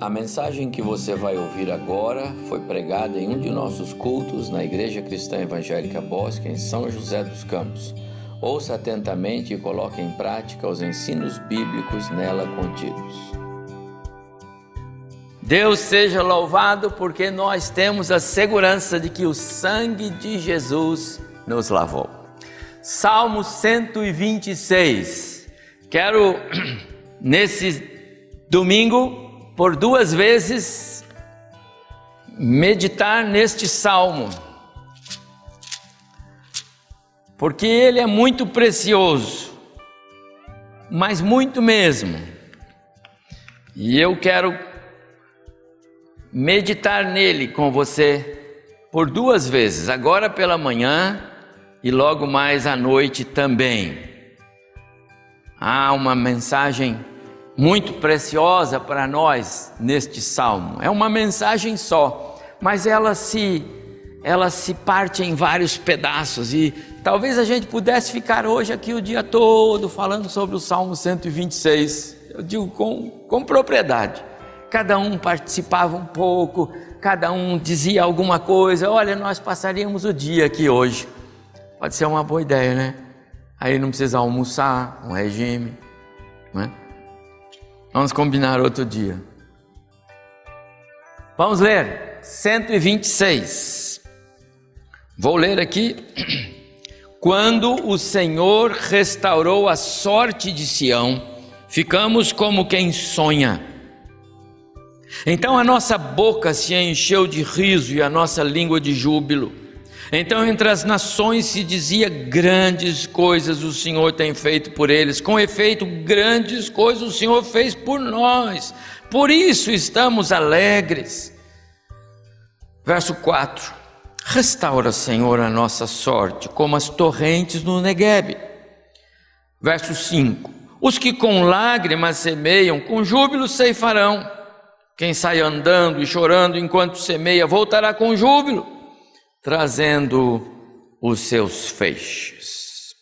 A mensagem que você vai ouvir agora foi pregada em um de nossos cultos na Igreja Cristã Evangélica Bosque, em São José dos Campos. Ouça atentamente e coloque em prática os ensinos bíblicos nela contidos. Deus seja louvado porque nós temos a segurança de que o sangue de Jesus nos lavou. Salmo 126. Quero nesse domingo por duas vezes meditar neste salmo, porque ele é muito precioso, mas muito mesmo. E eu quero meditar nele com você por duas vezes, agora pela manhã e logo mais à noite também. Há uma mensagem muito preciosa para nós neste salmo. É uma mensagem só, mas ela se ela se parte em vários pedaços e talvez a gente pudesse ficar hoje aqui o dia todo falando sobre o Salmo 126. Eu digo com, com propriedade. Cada um participava um pouco, cada um dizia alguma coisa. Olha, nós passaríamos o dia aqui hoje. Pode ser uma boa ideia, né? Aí não precisa almoçar, um regime, não é? Vamos combinar outro dia. Vamos ler 126. Vou ler aqui. Quando o Senhor restaurou a sorte de Sião, ficamos como quem sonha. Então a nossa boca se encheu de riso e a nossa língua de júbilo. Então, entre as nações se dizia: grandes coisas o Senhor tem feito por eles. Com efeito, grandes coisas o Senhor fez por nós. Por isso estamos alegres. Verso 4: Restaura, Senhor, a nossa sorte, como as torrentes no Neguebe. Verso 5: Os que com lágrimas semeiam, com júbilo ceifarão. Quem sai andando e chorando enquanto semeia, voltará com júbilo trazendo os seus feixes.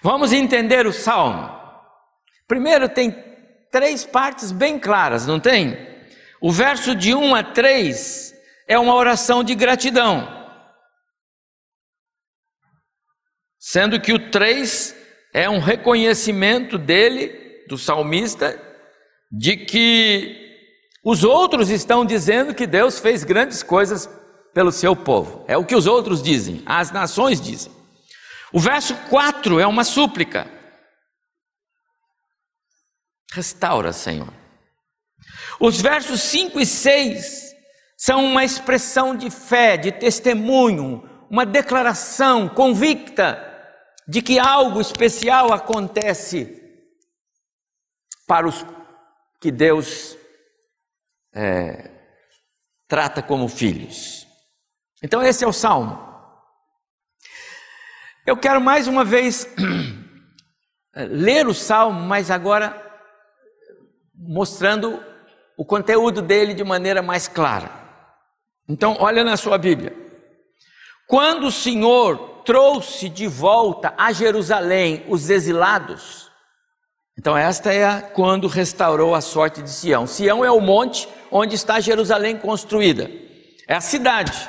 Vamos entender o salmo. Primeiro, tem três partes bem claras, não tem? O verso de 1 a 3 é uma oração de gratidão. Sendo que o 3 é um reconhecimento dele, do salmista, de que os outros estão dizendo que Deus fez grandes coisas pelo seu povo. É o que os outros dizem, as nações dizem. O verso 4 é uma súplica. Restaura, Senhor. Os versos 5 e 6 são uma expressão de fé, de testemunho, uma declaração convicta de que algo especial acontece para os que Deus é, trata como filhos. Então, esse é o salmo. Eu quero mais uma vez ler o salmo, mas agora mostrando o conteúdo dele de maneira mais clara. Então, olha na sua Bíblia. Quando o Senhor trouxe de volta a Jerusalém os exilados, então esta é a, quando restaurou a sorte de Sião. Sião é o monte onde está Jerusalém construída. É a cidade.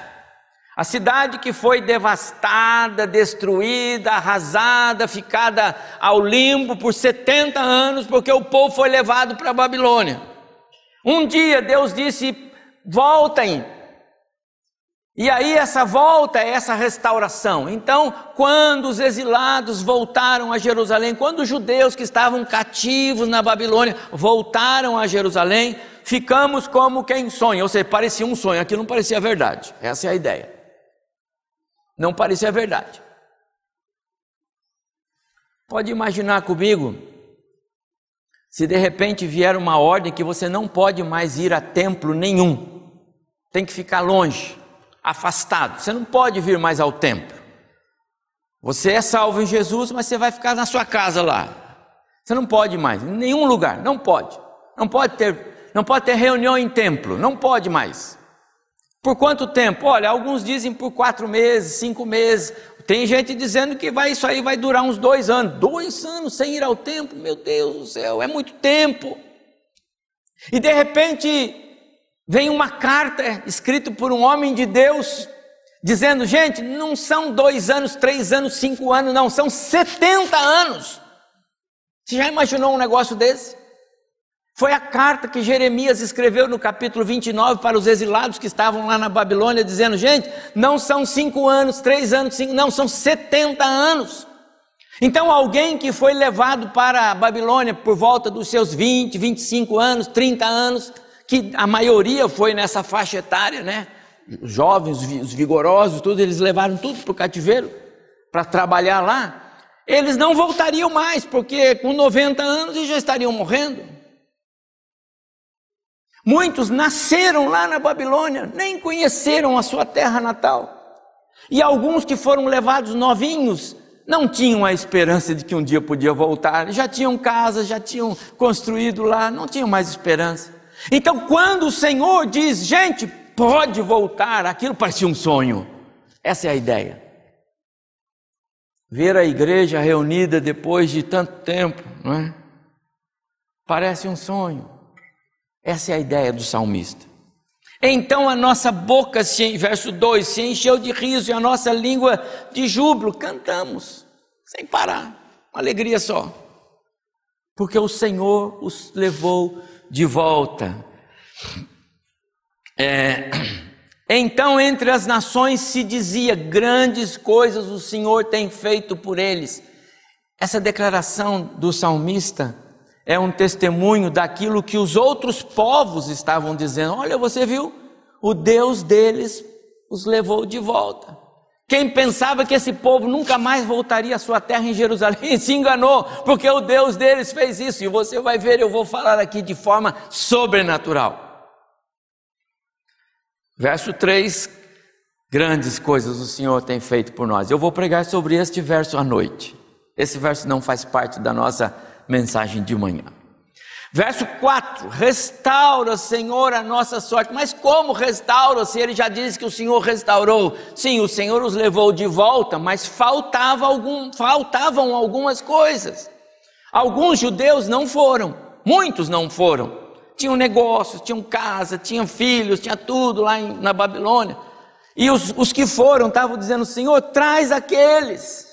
A cidade que foi devastada, destruída, arrasada, ficada ao limbo por 70 anos, porque o povo foi levado para a Babilônia. Um dia Deus disse: voltem. E aí essa volta é essa restauração. Então, quando os exilados voltaram a Jerusalém, quando os judeus que estavam cativos na Babilônia voltaram a Jerusalém, ficamos como quem sonha, ou seja, parecia um sonho, aquilo não parecia verdade. Essa é a ideia não parecia verdade. Pode imaginar comigo, se de repente vier uma ordem que você não pode mais ir a templo nenhum, tem que ficar longe, afastado, você não pode vir mais ao templo. Você é salvo em Jesus, mas você vai ficar na sua casa lá. Você não pode mais, em nenhum lugar, não pode. Não pode ter, não pode ter reunião em templo, não pode mais. Por quanto tempo? Olha, alguns dizem por quatro meses, cinco meses. Tem gente dizendo que vai, isso aí vai durar uns dois anos. Dois anos sem ir ao templo, meu Deus do céu, é muito tempo. E de repente vem uma carta escrita por um homem de Deus, dizendo: gente, não são dois anos, três anos, cinco anos, não, são 70 anos. Você já imaginou um negócio desse? Foi a carta que Jeremias escreveu no capítulo 29 para os exilados que estavam lá na Babilônia, dizendo: gente, não são cinco anos, três anos, cinco, não, são 70 anos. Então, alguém que foi levado para a Babilônia por volta dos seus 20, 25 anos, 30 anos, que a maioria foi nessa faixa etária, né? Os jovens, os vigorosos, tudo, eles levaram tudo para o cativeiro para trabalhar lá. Eles não voltariam mais, porque com 90 anos eles já estariam morrendo. Muitos nasceram lá na Babilônia, nem conheceram a sua terra natal. E alguns que foram levados novinhos não tinham a esperança de que um dia podia voltar, já tinham casa, já tinham construído lá, não tinham mais esperança. Então, quando o Senhor diz, gente, pode voltar, aquilo parecia um sonho. Essa é a ideia. Ver a igreja reunida depois de tanto tempo, não é? Parece um sonho. Essa é a ideia do salmista. Então a nossa boca, se, verso 2, se encheu de riso e a nossa língua de júbilo, cantamos, sem parar, uma alegria só, porque o Senhor os levou de volta. É, então entre as nações se dizia: grandes coisas o Senhor tem feito por eles. Essa declaração do salmista é um testemunho daquilo que os outros povos estavam dizendo. Olha, você viu? O Deus deles os levou de volta. Quem pensava que esse povo nunca mais voltaria à sua terra em Jerusalém se enganou, porque o Deus deles fez isso. E você vai ver, eu vou falar aqui de forma sobrenatural. Verso 3: Grandes coisas o Senhor tem feito por nós. Eu vou pregar sobre este verso à noite. Esse verso não faz parte da nossa mensagem de manhã. Verso 4: Restaura, Senhor, a nossa sorte. Mas como restaura se ele já disse que o Senhor restaurou? Sim, o Senhor os levou de volta, mas faltava algum, faltavam algumas coisas. Alguns judeus não foram, muitos não foram. Tinham negócios, tinham casa, tinham filhos, tinha tudo lá em, na Babilônia. E os, os que foram estavam dizendo: Senhor, traz aqueles.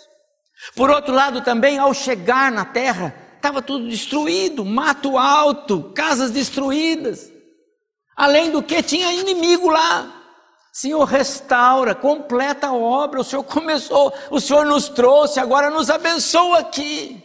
Por outro lado, também, ao chegar na terra, estava tudo destruído, mato alto, casas destruídas. Além do que tinha inimigo lá. Senhor, restaura, completa a obra. O Senhor começou, o Senhor nos trouxe, agora nos abençoa aqui.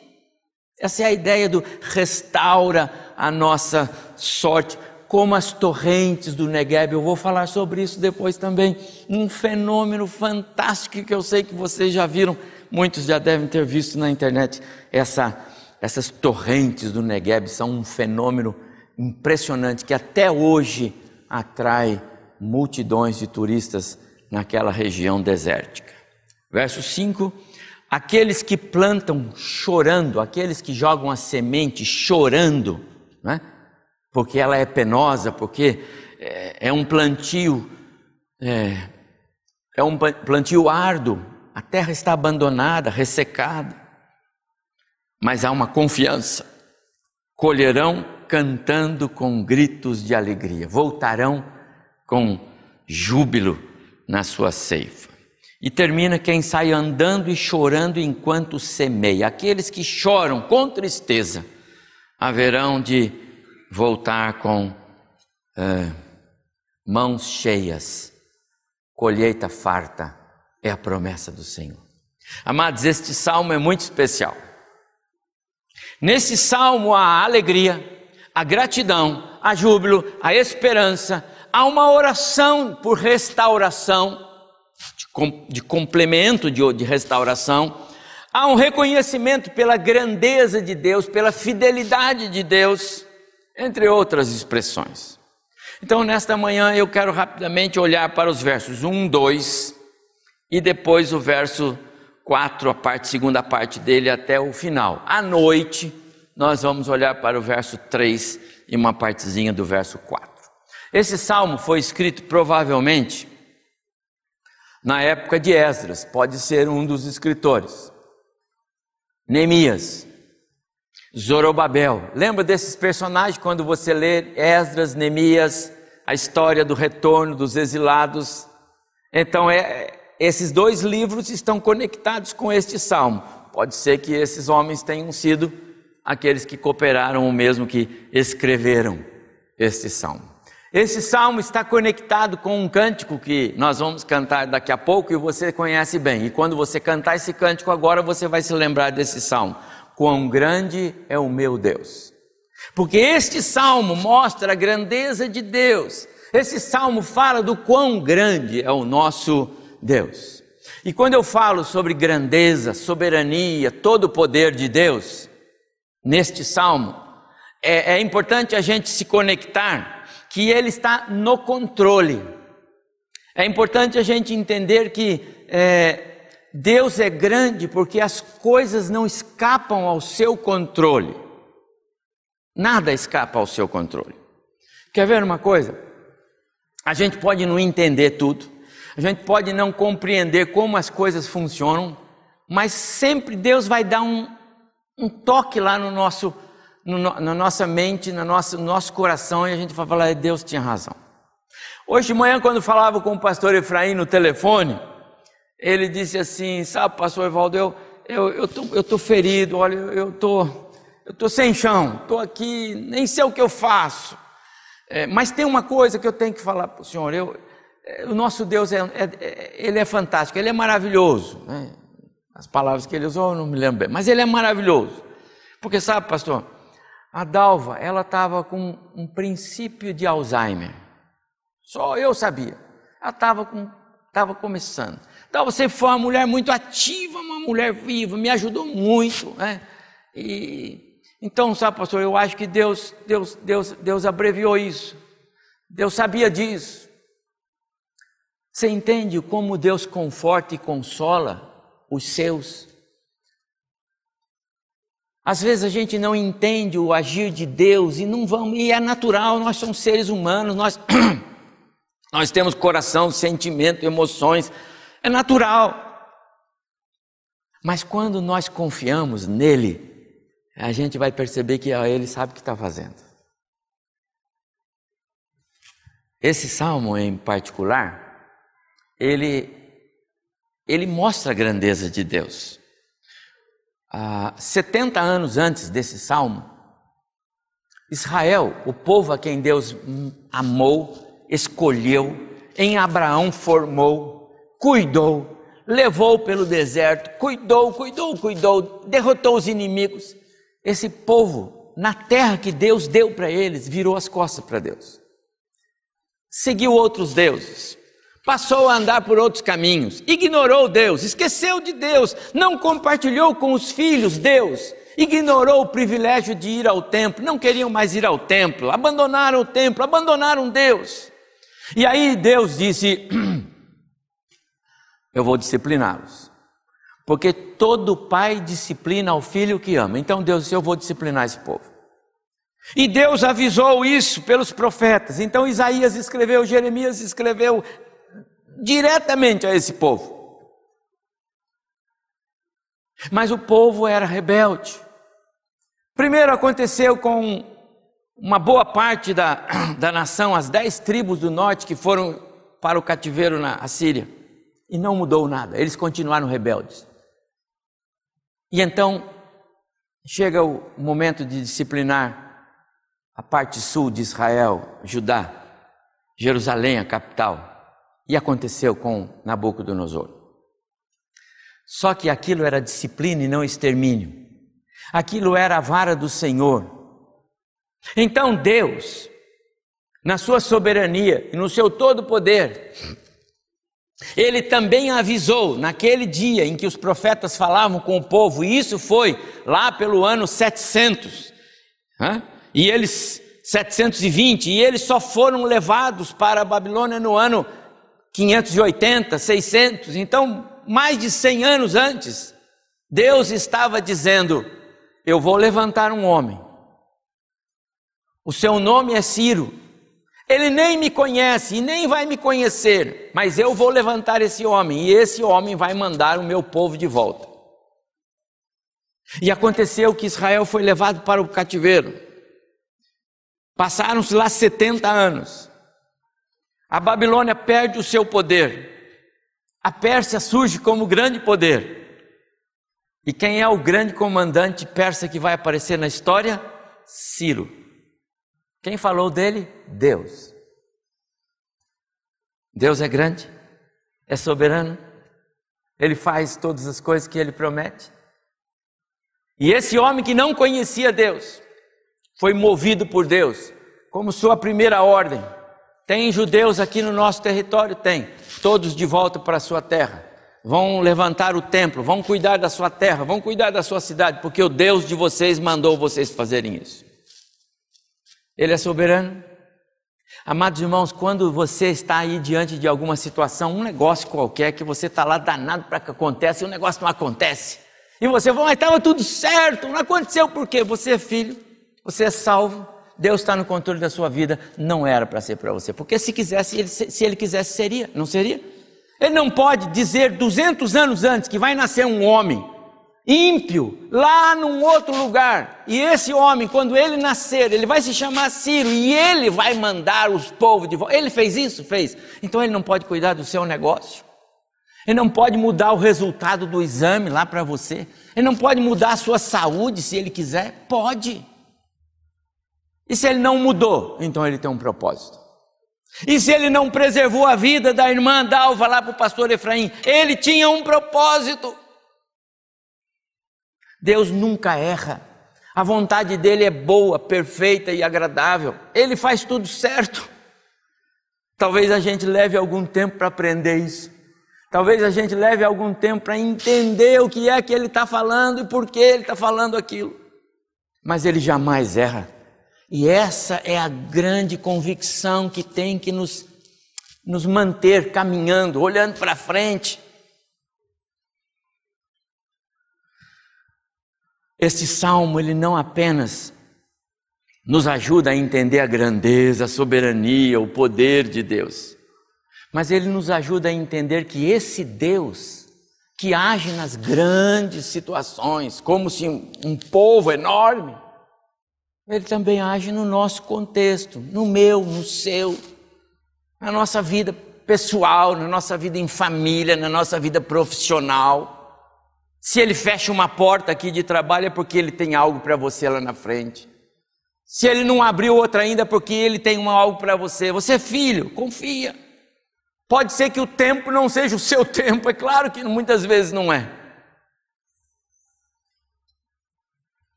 Essa é a ideia do restaura a nossa sorte, como as torrentes do Negueb. Eu vou falar sobre isso depois também. Um fenômeno fantástico que eu sei que vocês já viram, muitos já devem ter visto na internet essa essas torrentes do Negueb são um fenômeno impressionante que até hoje atrai multidões de turistas naquela região desértica. Verso 5: Aqueles que plantam chorando, aqueles que jogam a semente chorando, né? porque ela é penosa, porque é, é um plantio, é, é um plantio árduo, a terra está abandonada, ressecada mas há uma confiança. Colherão cantando com gritos de alegria, voltarão com júbilo na sua ceifa. E termina quem sai andando e chorando enquanto semeia. Aqueles que choram com tristeza haverão de voltar com é, mãos cheias, colheita farta, é a promessa do Senhor. Amados, este salmo é muito especial. Nesse salmo há alegria, a gratidão, a júbilo, a esperança, há uma oração por restauração, de, de complemento de, de restauração, há um reconhecimento pela grandeza de Deus, pela fidelidade de Deus, entre outras expressões. Então, nesta manhã, eu quero rapidamente olhar para os versos 1, 2 e depois o verso 4, a parte, segunda parte dele até o final. À noite, nós vamos olhar para o verso 3 e uma partezinha do verso 4. Esse salmo foi escrito provavelmente na época de Esdras, pode ser um dos escritores. Neemias. Zorobabel. Lembra desses personagens quando você lê Esdras, Neemias, a história do retorno dos exilados? Então, é, esses dois livros estão conectados com este salmo. Pode ser que esses homens tenham sido aqueles que cooperaram, ou mesmo que escreveram este salmo. Esse salmo está conectado com um cântico que nós vamos cantar daqui a pouco e você conhece bem. E quando você cantar esse cântico agora, você vai se lembrar desse salmo. Quão grande é o meu Deus. Porque este salmo mostra a grandeza de Deus. Esse salmo fala do quão grande é o nosso Deus. E quando eu falo sobre grandeza, soberania, todo o poder de Deus, neste salmo, é, é importante a gente se conectar que Ele está no controle. É importante a gente entender que é, Deus é grande porque as coisas não escapam ao seu controle. Nada escapa ao seu controle. Quer ver uma coisa? A gente pode não entender tudo, a gente pode não compreender como as coisas funcionam, mas sempre Deus vai dar um, um toque lá no nosso no, na nossa mente, no nosso, no nosso coração, e a gente vai falar, Deus tinha razão. Hoje de manhã, quando falava com o pastor Efraim no telefone, ele disse assim, sabe, pastor Evaldo, eu, eu, eu, tô, eu tô ferido, olha, eu tô, eu tô sem chão, tô aqui, nem sei o que eu faço, é, mas tem uma coisa que eu tenho que falar para o senhor, eu, é, o nosso Deus, é, é, é, ele é fantástico, ele é maravilhoso, né? as palavras que ele usou eu não me lembro bem, mas ele é maravilhoso, porque sabe, pastor, a Dalva, ela estava com um princípio de Alzheimer. Só eu sabia. Ela estava com, estava começando. Dalva sempre foi uma mulher muito ativa, uma mulher viva, me ajudou muito, né? E então, sabe, pastor, eu acho que Deus, Deus, Deus, Deus abreviou isso. Deus sabia disso. Você entende como Deus conforta e consola os seus? Às vezes a gente não entende o agir de Deus e não vamos, e é natural, nós somos seres humanos, nós, nós temos coração, sentimento, emoções, é natural. Mas quando nós confiamos nele, a gente vai perceber que ele sabe o que está fazendo. Esse salmo em particular, ele, ele mostra a grandeza de Deus ah, 70 anos antes desse salmo, Israel, o povo a quem Deus amou, escolheu, em Abraão formou, cuidou, levou pelo deserto, cuidou, cuidou, cuidou, derrotou os inimigos. Esse povo, na terra que Deus deu para eles, virou as costas para Deus. Seguiu outros deuses, passou a andar por outros caminhos, ignorou Deus, esqueceu de Deus, não compartilhou com os filhos Deus, ignorou o privilégio de ir ao templo, não queriam mais ir ao templo, abandonaram o templo, abandonaram Deus. E aí Deus disse: Eu vou discipliná-los. Porque todo pai disciplina o filho que ama. Então Deus disse: Eu vou disciplinar esse povo. E Deus avisou isso pelos profetas. Então Isaías escreveu, Jeremias escreveu, diretamente a esse povo. Mas o povo era rebelde. Primeiro aconteceu com uma boa parte da, da nação, as dez tribos do norte que foram para o cativeiro na Assíria. E não mudou nada, eles continuaram rebeldes. E então chega o momento de disciplinar a parte sul de Israel, Judá, Jerusalém, a capital. E aconteceu com Nabucodonosor. Só que aquilo era disciplina e não extermínio. Aquilo era a vara do Senhor. Então Deus, na sua soberania e no seu todo poder, ele também avisou naquele dia em que os profetas falavam com o povo, e isso foi lá pelo ano 700, né? e eles 720, e eles só foram levados para a Babilônia no ano 580, 600, então mais de 100 anos antes, Deus estava dizendo: Eu vou levantar um homem. O seu nome é Ciro. Ele nem me conhece e nem vai me conhecer, mas eu vou levantar esse homem e esse homem vai mandar o meu povo de volta. E aconteceu que Israel foi levado para o cativeiro. Passaram-se lá 70 anos. A Babilônia perde o seu poder. A Pérsia surge como grande poder. E quem é o grande comandante persa que vai aparecer na história? Ciro. Quem falou dele? Deus. Deus é grande, é soberano, ele faz todas as coisas que ele promete. E esse homem que não conhecia Deus, foi movido por Deus, como sua primeira ordem. Tem judeus aqui no nosso território? Tem. Todos de volta para a sua terra. Vão levantar o templo, vão cuidar da sua terra, vão cuidar da sua cidade, porque o Deus de vocês mandou vocês fazerem isso. Ele é soberano. Amados irmãos, quando você está aí diante de alguma situação, um negócio qualquer, que você está lá danado para que aconteça e o negócio não acontece. E você fala, mas estava tudo certo, não aconteceu por quê? Você é filho, você é salvo, Deus está no controle da sua vida, não era para ser para você. Porque se quisesse, ele, se ele quisesse, seria, não seria? Ele não pode dizer 200 anos antes que vai nascer um homem ímpio lá num outro lugar. E esse homem, quando ele nascer, ele vai se chamar Ciro e ele vai mandar os povos de volta. Ele fez isso? Fez. Então ele não pode cuidar do seu negócio. Ele não pode mudar o resultado do exame lá para você. Ele não pode mudar a sua saúde se ele quiser. Pode. E se ele não mudou, então ele tem um propósito. E se ele não preservou a vida da irmã Dalva lá para o pastor Efraim, ele tinha um propósito. Deus nunca erra. A vontade dele é boa, perfeita e agradável. Ele faz tudo certo. Talvez a gente leve algum tempo para aprender isso. Talvez a gente leve algum tempo para entender o que é que ele está falando e por que ele está falando aquilo. Mas ele jamais erra. E essa é a grande convicção que tem que nos, nos manter caminhando, olhando para frente. Este salmo, ele não apenas nos ajuda a entender a grandeza, a soberania, o poder de Deus, mas ele nos ajuda a entender que esse Deus, que age nas grandes situações, como se um povo enorme, ele também age no nosso contexto, no meu, no seu, na nossa vida pessoal, na nossa vida em família, na nossa vida profissional. Se ele fecha uma porta aqui de trabalho é porque ele tem algo para você lá na frente. Se ele não abriu outra ainda é porque ele tem algo para você. Você é filho, confia. Pode ser que o tempo não seja o seu tempo, é claro que muitas vezes não é.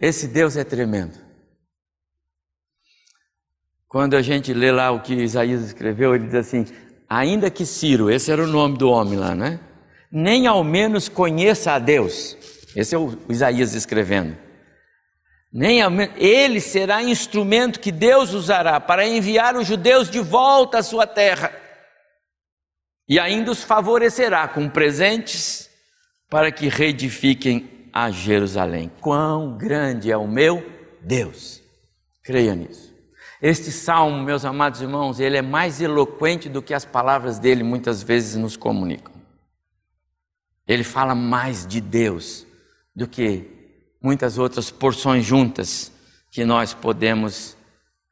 Esse Deus é tremendo. Quando a gente lê lá o que Isaías escreveu, ele diz assim: ainda que Ciro, esse era o nome do homem lá, né? nem ao menos conheça a Deus. Esse é o Isaías escrevendo. Nem ao menos, ele será instrumento que Deus usará para enviar os judeus de volta à sua terra. E ainda os favorecerá com presentes para que reedifiquem a Jerusalém. Quão grande é o meu Deus! Creia nisso. Este salmo, meus amados irmãos, ele é mais eloquente do que as palavras dele muitas vezes nos comunicam. Ele fala mais de Deus do que muitas outras porções juntas que nós podemos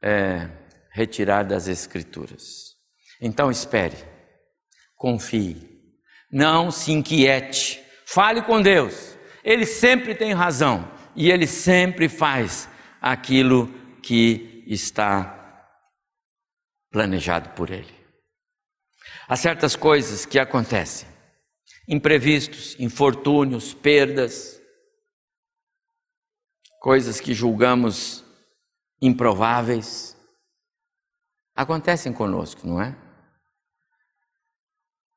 é, retirar das Escrituras. Então espere, confie, não se inquiete, fale com Deus, Ele sempre tem razão e Ele sempre faz aquilo que está planejado por Ele. Há certas coisas que acontecem imprevistos, infortúnios, perdas, coisas que julgamos improváveis, acontecem conosco, não é?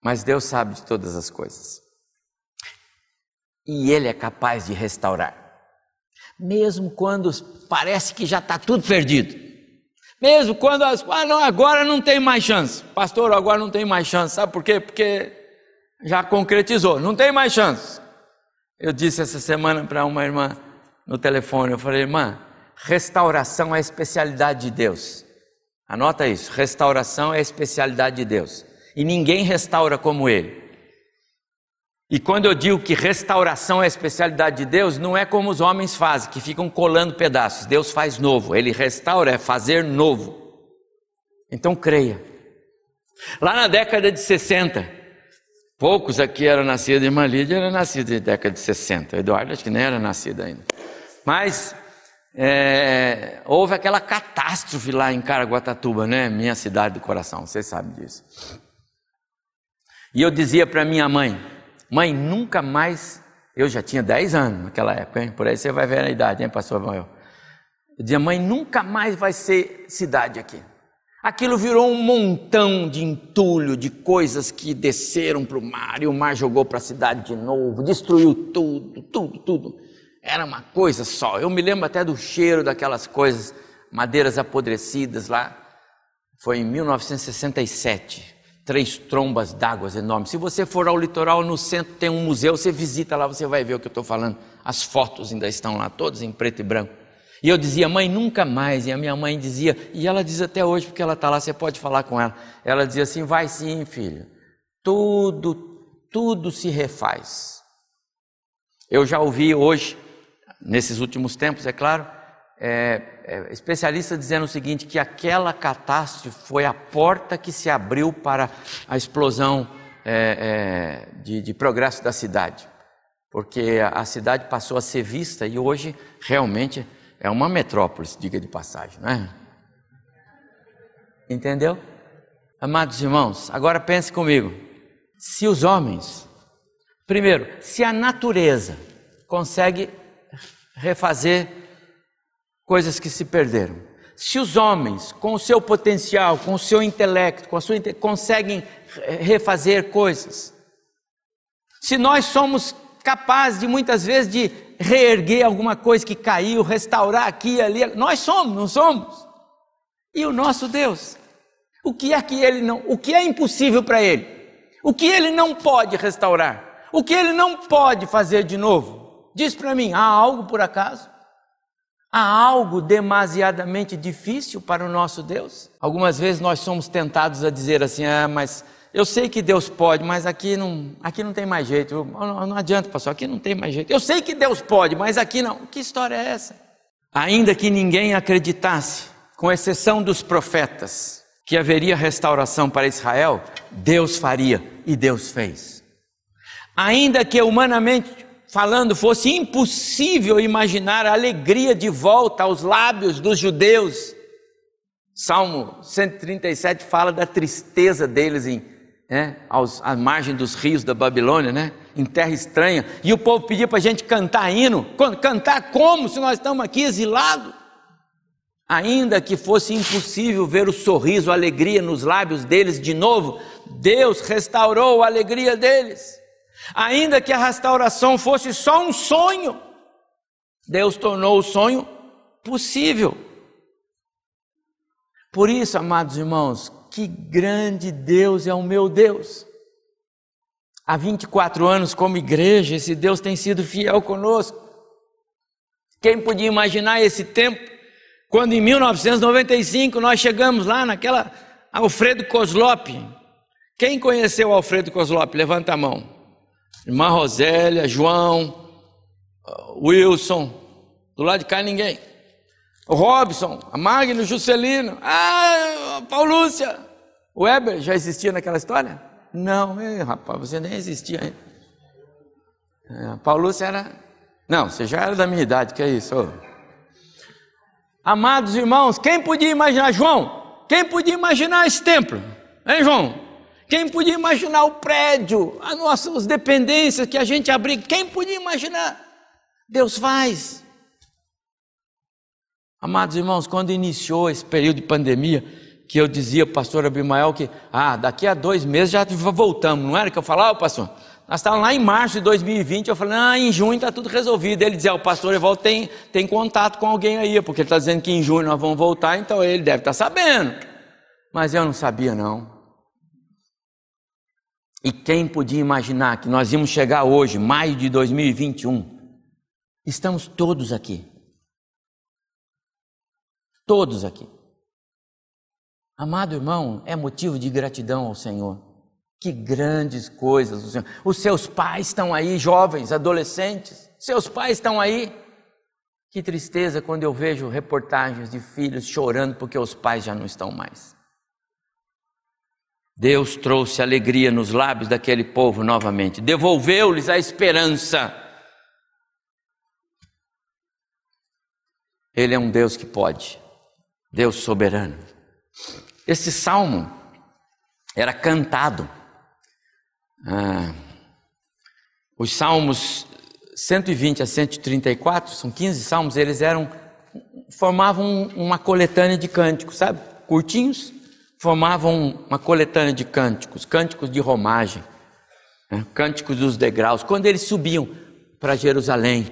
Mas Deus sabe de todas as coisas. E Ele é capaz de restaurar. Mesmo quando parece que já está tudo perdido. Mesmo quando as, ah, não, agora não tem mais chance. Pastor, agora não tem mais chance. Sabe por quê? Porque já concretizou, não tem mais chance. Eu disse essa semana para uma irmã no telefone, eu falei, irmã, restauração é a especialidade de Deus. Anota isso, restauração é a especialidade de Deus. E ninguém restaura como Ele. E quando eu digo que restauração é a especialidade de Deus, não é como os homens fazem, que ficam colando pedaços. Deus faz novo, ele restaura, é fazer novo. Então creia. Lá na década de 60, poucos aqui eram nascidos, irmã Lídia era nascida na década de 60, Eduardo acho que nem era nascido ainda. Mas é, houve aquela catástrofe lá em Caraguatatuba, né? Minha cidade do coração, vocês sabem disso. E eu dizia para minha mãe, mãe, nunca mais, eu já tinha 10 anos naquela época, hein? por aí você vai ver a idade, hein, pastor Manuel? Eu dizia, mãe, nunca mais vai ser cidade aqui. Aquilo virou um montão de entulho, de coisas que desceram para o mar, e o mar jogou para a cidade de novo, destruiu tudo, tudo, tudo. Era uma coisa só. Eu me lembro até do cheiro daquelas coisas, madeiras apodrecidas lá. Foi em 1967. Três trombas d'água enormes. Se você for ao litoral, no centro tem um museu, você visita lá, você vai ver o que eu estou falando. As fotos ainda estão lá, todas em preto e branco. E eu dizia, mãe, nunca mais. E a minha mãe dizia, e ela diz até hoje, porque ela está lá, você pode falar com ela. Ela dizia assim: vai sim, filho. Tudo, tudo se refaz. Eu já ouvi hoje, nesses últimos tempos, é claro, é, é, especialistas dizendo o seguinte: que aquela catástrofe foi a porta que se abriu para a explosão é, é de, de progresso da cidade. Porque a cidade passou a ser vista e hoje realmente é uma metrópole, diga de passagem, não é? Entendeu? Amados irmãos, agora pense comigo. Se os homens, primeiro, se a natureza consegue refazer coisas que se perderam, se os homens, com o seu potencial, com o seu intelecto, com a sua conseguem refazer coisas, se nós somos capazes de muitas vezes de reerguer alguma coisa que caiu, restaurar aqui e ali. Nós somos, não somos? E o nosso Deus? O que é que ele não, o que é impossível para ele? O que ele não pode restaurar? O que ele não pode fazer de novo? Diz para mim, há algo por acaso? Há algo demasiadamente difícil para o nosso Deus? Algumas vezes nós somos tentados a dizer assim: "Ah, mas eu sei que Deus pode, mas aqui não, aqui não tem mais jeito. Não, não adianta, pastor, aqui não tem mais jeito. Eu sei que Deus pode, mas aqui não. Que história é essa? Ainda que ninguém acreditasse, com exceção dos profetas, que haveria restauração para Israel, Deus faria e Deus fez. Ainda que humanamente falando fosse impossível imaginar a alegria de volta aos lábios dos judeus, Salmo 137 fala da tristeza deles em né, aos, à margem dos rios da Babilônia, né, em terra estranha, e o povo pedia para a gente cantar hino, cantar como se nós estamos aqui exilados? Ainda que fosse impossível ver o sorriso, a alegria nos lábios deles de novo, Deus restaurou a alegria deles. Ainda que a restauração fosse só um sonho, Deus tornou o sonho possível. Por isso, amados irmãos, que grande Deus é o meu Deus. Há 24 anos, como igreja, esse Deus tem sido fiel conosco. Quem podia imaginar esse tempo, quando em 1995 nós chegamos lá naquela Alfredo Koslop. Quem conheceu Alfredo Koslop? Levanta a mão. Irmã Rosélia, João, Wilson, do lado de cá ninguém o Robson, a Magno, Juscelino, ah, Paulúcia. O Weber já existia naquela história? Não, ei, rapaz, você nem existia ainda. É, Paulúcia era. Não, você já era da minha idade, que é isso? Amados irmãos, quem podia imaginar, João? Quem podia imaginar esse templo? Hein, João? Quem podia imaginar o prédio, as nossas dependências que a gente abriga? Quem podia imaginar? Deus faz. Amados irmãos, quando iniciou esse período de pandemia, que eu dizia pastor Abimael que, ah, daqui a dois meses já voltamos, não era que eu falava, pastor? Nós estávamos lá em março de 2020, eu falei, ah, em junho está tudo resolvido. Ele dizia, o pastor Evaldo tem, tem contato com alguém aí, porque ele está dizendo que em junho nós vamos voltar, então ele deve estar tá sabendo. Mas eu não sabia, não. E quem podia imaginar que nós íamos chegar hoje, maio de 2021? Estamos todos aqui. Todos aqui. Amado irmão, é motivo de gratidão ao Senhor. Que grandes coisas. Os seus pais estão aí, jovens, adolescentes. Seus pais estão aí. Que tristeza quando eu vejo reportagens de filhos chorando porque os pais já não estão mais. Deus trouxe alegria nos lábios daquele povo novamente, devolveu-lhes a esperança. Ele é um Deus que pode, Deus soberano. Esse salmo era cantado ah, os salmos 120 a 134, são 15 salmos, eles eram formavam uma coletânea de cânticos, sabe? Curtinhos, formavam uma coletânea de cânticos, cânticos de romagem, né? cânticos dos degraus. Quando eles subiam para Jerusalém,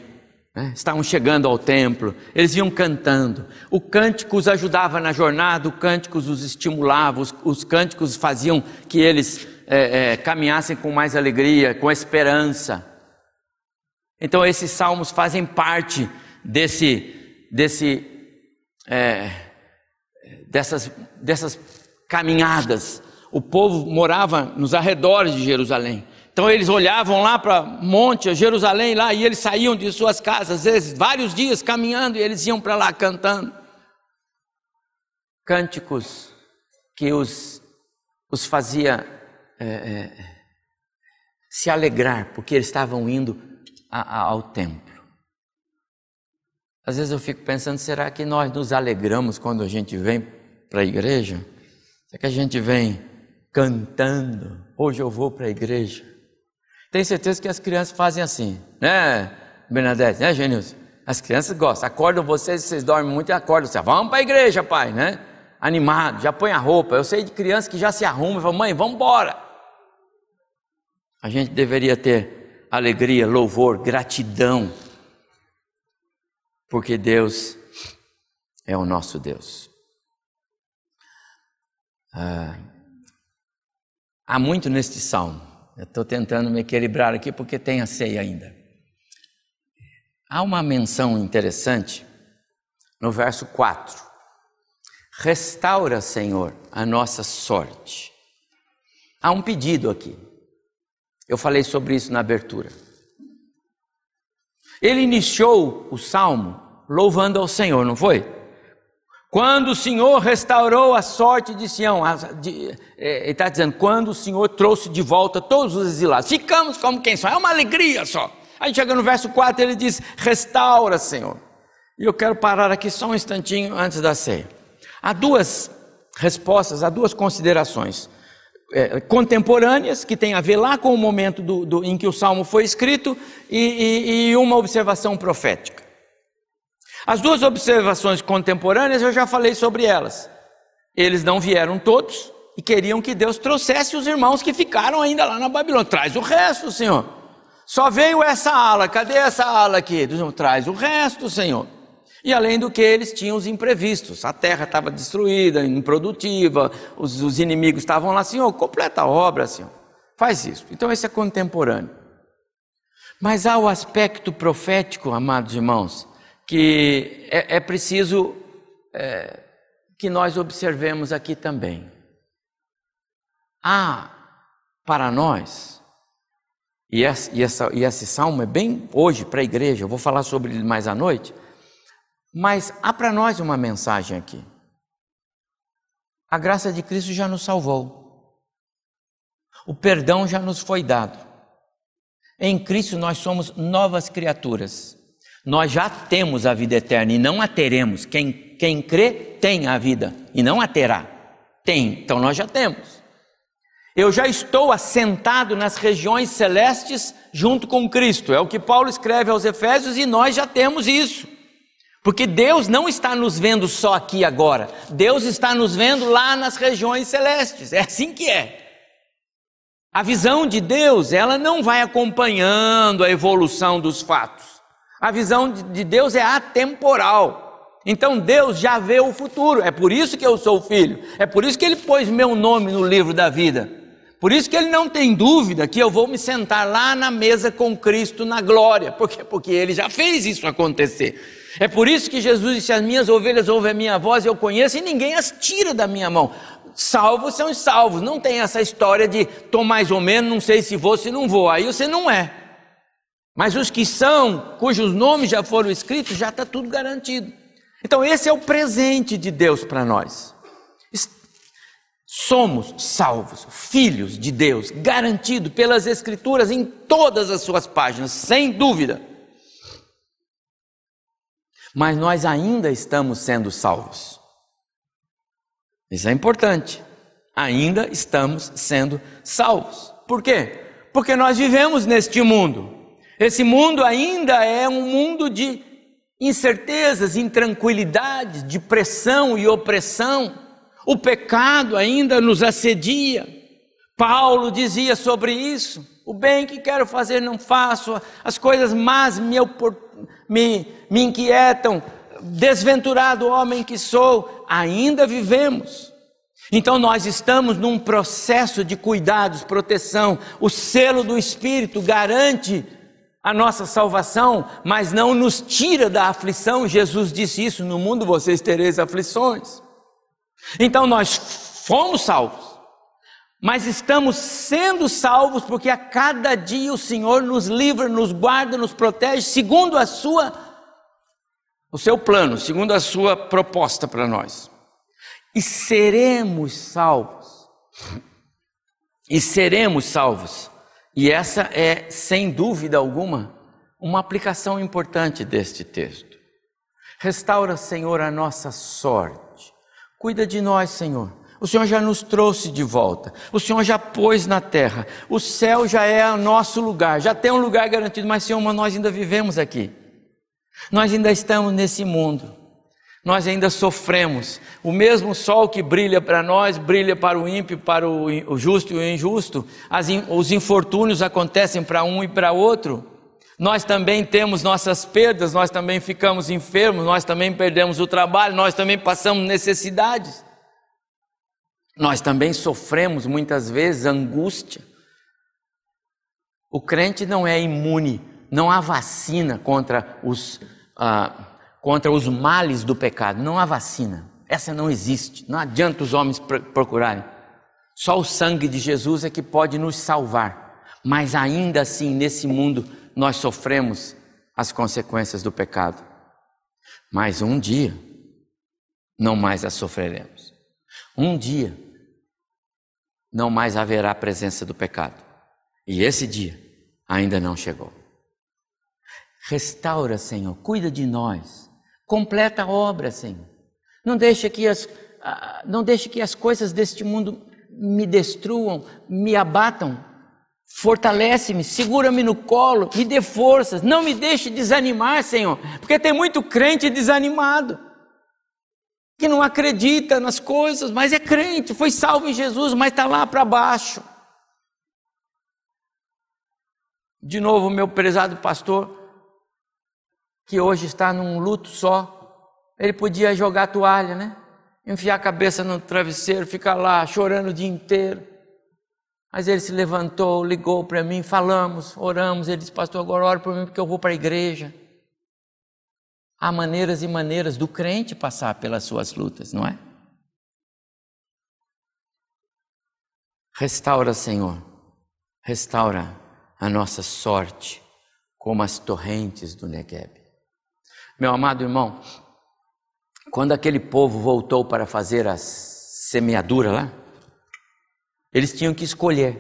né? estavam chegando ao templo, eles iam cantando. O cântico os ajudava na jornada, o cântico os estimulava, os, os cânticos faziam que eles é, é, caminhassem com mais alegria, com esperança. Então esses salmos fazem parte desse, desse, é, dessas, dessas caminhadas. O povo morava nos arredores de Jerusalém. Então eles olhavam lá para Monte, Jerusalém lá, e eles saíam de suas casas, às vezes vários dias caminhando, e eles iam para lá cantando. Cânticos que os, os fazia é, é, se alegrar, porque eles estavam indo a, a, ao templo. Às vezes eu fico pensando, será que nós nos alegramos quando a gente vem para a igreja? Será que a gente vem cantando? Hoje eu vou para a igreja. Tenho certeza que as crianças fazem assim, né, Bernadette, né, Genilson? As crianças gostam, acordam vocês, vocês dormem muito e acordam, você, vamos para a igreja, pai, né? Animado, já põe a roupa. Eu sei de crianças que já se arrumam e falam, mãe, vamos embora. A gente deveria ter alegria, louvor, gratidão, porque Deus é o nosso Deus. Ah, há muito neste salmo. Eu estou tentando me equilibrar aqui porque tem a ceia ainda. Há uma menção interessante no verso 4. Restaura, Senhor, a nossa sorte. Há um pedido aqui. Eu falei sobre isso na abertura. Ele iniciou o salmo louvando ao Senhor, não foi? Quando o Senhor restaurou a sorte de Sião, é, ele está dizendo, quando o Senhor trouxe de volta todos os exilados, ficamos como quem só, é uma alegria só. Aí chega no verso 4, ele diz: restaura, Senhor. E eu quero parar aqui só um instantinho antes da ceia. Há duas respostas, há duas considerações é, contemporâneas, que tem a ver lá com o momento do, do, em que o salmo foi escrito, e, e, e uma observação profética. As duas observações contemporâneas eu já falei sobre elas. Eles não vieram todos e queriam que Deus trouxesse os irmãos que ficaram ainda lá na Babilônia. Traz o resto, Senhor. Só veio essa ala, cadê essa ala aqui? Traz o resto, Senhor. E além do que, eles tinham os imprevistos. A terra estava destruída, improdutiva, os, os inimigos estavam lá, Senhor, completa a obra, Senhor. Faz isso. Então, esse é contemporâneo. Mas há o aspecto profético, amados irmãos, que é, é preciso é, que nós observemos aqui também. Há para nós, e, essa, e, essa, e esse salmo é bem hoje para a igreja, eu vou falar sobre ele mais à noite mas há para nós uma mensagem aqui. A graça de Cristo já nos salvou. O perdão já nos foi dado. Em Cristo nós somos novas criaturas. Nós já temos a vida eterna e não a teremos. Quem, quem crê tem a vida e não a terá. Tem, então nós já temos. Eu já estou assentado nas regiões celestes junto com Cristo. É o que Paulo escreve aos Efésios e nós já temos isso. Porque Deus não está nos vendo só aqui agora, Deus está nos vendo lá nas regiões celestes, é assim que é. A visão de Deus, ela não vai acompanhando a evolução dos fatos. A visão de Deus é atemporal. Então Deus já vê o futuro. É por isso que eu sou filho. É por isso que ele pôs meu nome no livro da vida. Por isso que ele não tem dúvida que eu vou me sentar lá na mesa com Cristo na glória. Por quê? Porque ele já fez isso acontecer. É por isso que Jesus disse: As minhas ovelhas ouvem a minha voz, eu conheço, e ninguém as tira da minha mão. salvos são salvos. Não tem essa história de tô mais ou menos, não sei se vou, se não vou. Aí você não é. Mas os que são, cujos nomes já foram escritos, já está tudo garantido. Então, esse é o presente de Deus para nós. Somos salvos, filhos de Deus, garantido pelas Escrituras em todas as suas páginas, sem dúvida. Mas nós ainda estamos sendo salvos. Isso é importante. Ainda estamos sendo salvos. Por quê? Porque nós vivemos neste mundo. Esse mundo ainda é um mundo de incertezas, intranquilidades, de pressão e opressão. O pecado ainda nos assedia. Paulo dizia sobre isso: o bem que quero fazer não faço, as coisas más me, me, me inquietam, desventurado homem que sou, ainda vivemos. Então nós estamos num processo de cuidados, proteção. O selo do Espírito garante a nossa salvação, mas não nos tira da aflição. Jesus disse isso: no mundo vocês tereis aflições. Então nós fomos salvos, mas estamos sendo salvos porque a cada dia o Senhor nos livra, nos guarda, nos protege, segundo a sua o seu plano, segundo a sua proposta para nós. E seremos salvos. E seremos salvos e essa é, sem dúvida alguma, uma aplicação importante deste texto. Restaura, Senhor, a nossa sorte. Cuida de nós, Senhor. O Senhor já nos trouxe de volta. O Senhor já pôs na terra. O céu já é o nosso lugar. Já tem um lugar garantido. Mas, Senhor, nós ainda vivemos aqui. Nós ainda estamos nesse mundo nós ainda sofremos. O mesmo sol que brilha para nós, brilha para o ímpio, para o justo e o injusto. As, os infortúnios acontecem para um e para outro. Nós também temos nossas perdas, nós também ficamos enfermos, nós também perdemos o trabalho, nós também passamos necessidades. Nós também sofremos muitas vezes angústia. O crente não é imune, não há vacina contra os. Ah, contra os males do pecado. Não há vacina. Essa não existe. Não adianta os homens procurarem. Só o sangue de Jesus é que pode nos salvar. Mas ainda assim, nesse mundo, nós sofremos as consequências do pecado. Mas um dia, não mais as sofreremos. Um dia, não mais haverá presença do pecado. E esse dia ainda não chegou. Restaura, Senhor, cuida de nós Completa a obra, Senhor. Não deixe que as, não deixe que as coisas deste mundo me destruam, me abatam. Fortalece-me, segura-me no colo, me dê forças, não me deixe desanimar, Senhor, porque tem muito crente desanimado, que não acredita nas coisas, mas é crente, foi salvo em Jesus, mas está lá para baixo. De novo, meu prezado pastor, que hoje está num luto só, ele podia jogar a toalha, né? Enfiar a cabeça no travesseiro, ficar lá chorando o dia inteiro. Mas ele se levantou, ligou para mim, falamos, oramos. Ele disse: Pastor, agora ore por mim porque eu vou para a igreja. Há maneiras e maneiras do crente passar pelas suas lutas, não é? Restaura, Senhor, restaura a nossa sorte como as torrentes do Negueb. Meu amado irmão, quando aquele povo voltou para fazer a semeadura lá, eles tinham que escolher.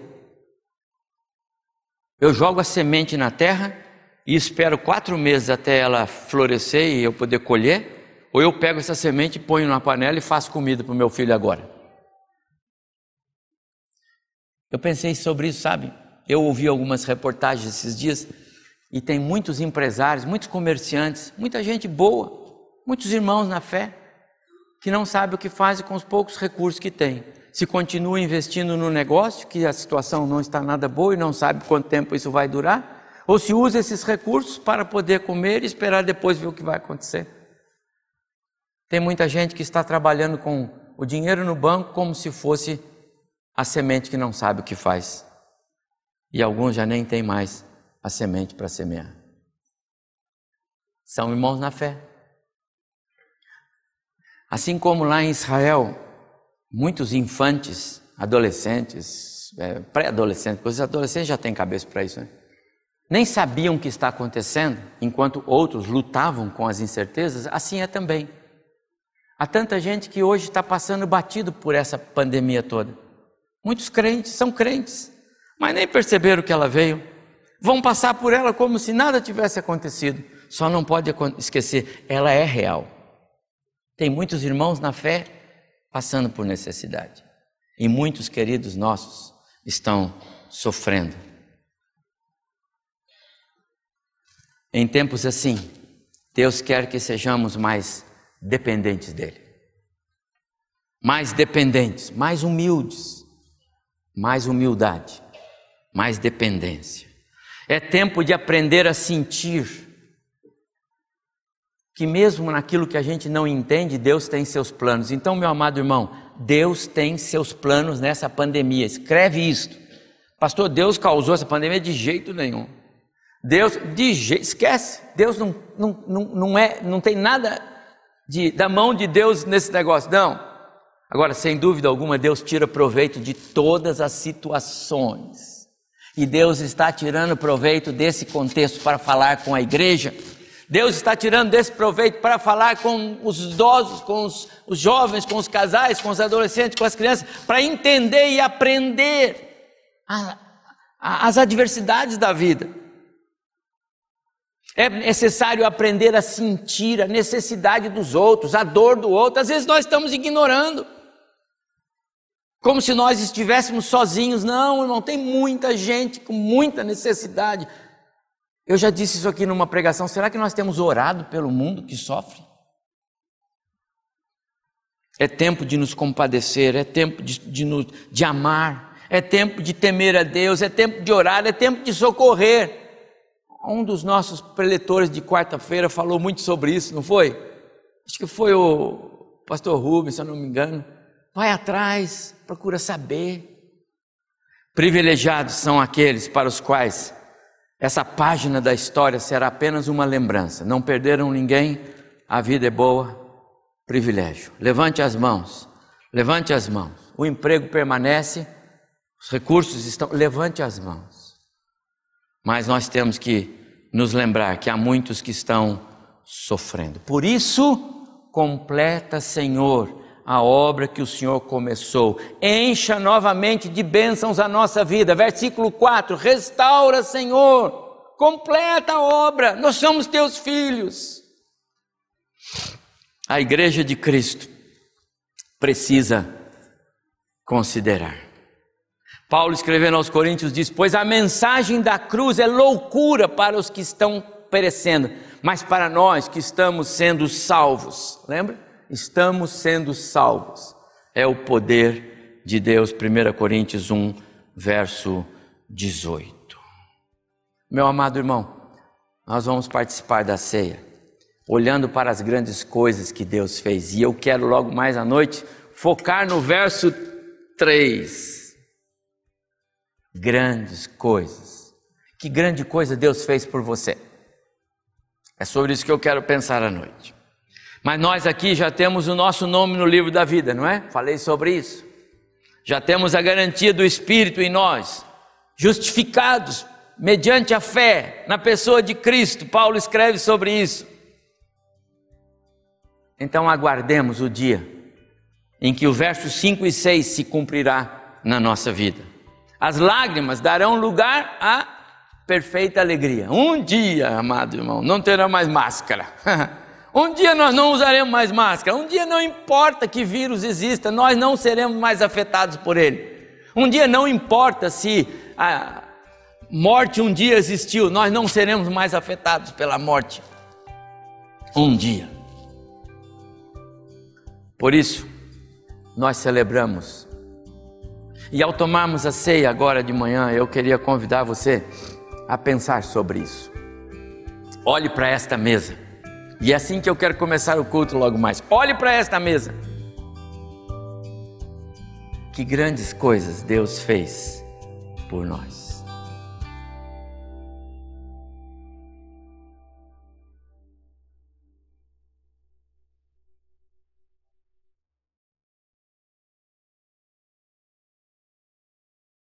Eu jogo a semente na terra e espero quatro meses até ela florescer e eu poder colher, ou eu pego essa semente, ponho na panela e faço comida para o meu filho agora. Eu pensei sobre isso, sabe? Eu ouvi algumas reportagens esses dias e tem muitos empresários, muitos comerciantes, muita gente boa, muitos irmãos na fé, que não sabe o que fazem com os poucos recursos que tem. Se continua investindo no negócio, que a situação não está nada boa e não sabe quanto tempo isso vai durar, ou se usa esses recursos para poder comer e esperar depois ver o que vai acontecer. Tem muita gente que está trabalhando com o dinheiro no banco como se fosse a semente que não sabe o que faz. E alguns já nem têm mais a semente para semear. São irmãos na fé. Assim como lá em Israel, muitos infantes, adolescentes, é, pré-adolescentes, os adolescentes já têm cabeça para isso, né? nem sabiam o que está acontecendo, enquanto outros lutavam com as incertezas, assim é também. Há tanta gente que hoje está passando batido por essa pandemia toda. Muitos crentes são crentes, mas nem perceberam que ela veio. Vão passar por ela como se nada tivesse acontecido. Só não pode esquecer, ela é real. Tem muitos irmãos na fé passando por necessidade. E muitos queridos nossos estão sofrendo. Em tempos assim, Deus quer que sejamos mais dependentes dEle. Mais dependentes, mais humildes, mais humildade, mais dependência. É tempo de aprender a sentir que, mesmo naquilo que a gente não entende, Deus tem seus planos. Então, meu amado irmão, Deus tem seus planos nessa pandemia. Escreve isto. Pastor, Deus causou essa pandemia de jeito nenhum. Deus, de jeito, esquece. Deus não, não, não, não, é, não tem nada de, da mão de Deus nesse negócio, não. Agora, sem dúvida alguma, Deus tira proveito de todas as situações. E Deus está tirando proveito desse contexto para falar com a igreja. Deus está tirando desse proveito para falar com os idosos, com os, os jovens, com os casais, com os adolescentes, com as crianças, para entender e aprender a, a, as adversidades da vida. É necessário aprender a sentir a necessidade dos outros, a dor do outro. Às vezes nós estamos ignorando. Como se nós estivéssemos sozinhos. Não, irmão, tem muita gente com muita necessidade. Eu já disse isso aqui numa pregação. Será que nós temos orado pelo mundo que sofre? É tempo de nos compadecer, é tempo de, de, nos, de amar, é tempo de temer a Deus, é tempo de orar, é tempo de socorrer. Um dos nossos preletores de quarta-feira falou muito sobre isso, não foi? Acho que foi o pastor Rubens, se eu não me engano. Vai atrás, procura saber. Privilegiados são aqueles para os quais essa página da história será apenas uma lembrança. Não perderam ninguém, a vida é boa, privilégio. Levante as mãos, levante as mãos. O emprego permanece, os recursos estão. Levante as mãos. Mas nós temos que nos lembrar que há muitos que estão sofrendo. Por isso, completa, Senhor, a obra que o Senhor começou. Encha novamente de bênçãos a nossa vida. Versículo 4: Restaura, Senhor, completa a obra. Nós somos teus filhos. A igreja de Cristo precisa considerar Paulo escrevendo aos Coríntios diz: Pois a mensagem da cruz é loucura para os que estão perecendo, mas para nós que estamos sendo salvos, lembra? Estamos sendo salvos, é o poder de Deus. 1 Coríntios 1, verso 18. Meu amado irmão, nós vamos participar da ceia, olhando para as grandes coisas que Deus fez, e eu quero logo mais à noite focar no verso 3 grandes coisas. Que grande coisa Deus fez por você? É sobre isso que eu quero pensar à noite. Mas nós aqui já temos o nosso nome no livro da vida, não é? Falei sobre isso. Já temos a garantia do Espírito em nós, justificados mediante a fé na pessoa de Cristo. Paulo escreve sobre isso. Então aguardemos o dia em que o verso 5 e 6 se cumprirá na nossa vida. As lágrimas darão lugar à perfeita alegria. Um dia, amado irmão, não terá mais máscara. um dia nós não usaremos mais máscara. Um dia não importa que vírus exista, nós não seremos mais afetados por ele. Um dia não importa se a morte um dia existiu, nós não seremos mais afetados pela morte. Um dia. Por isso, nós celebramos e ao tomarmos a ceia agora de manhã, eu queria convidar você a pensar sobre isso. Olhe para esta mesa. E é assim que eu quero começar o culto logo mais. Olhe para esta mesa. Que grandes coisas Deus fez por nós.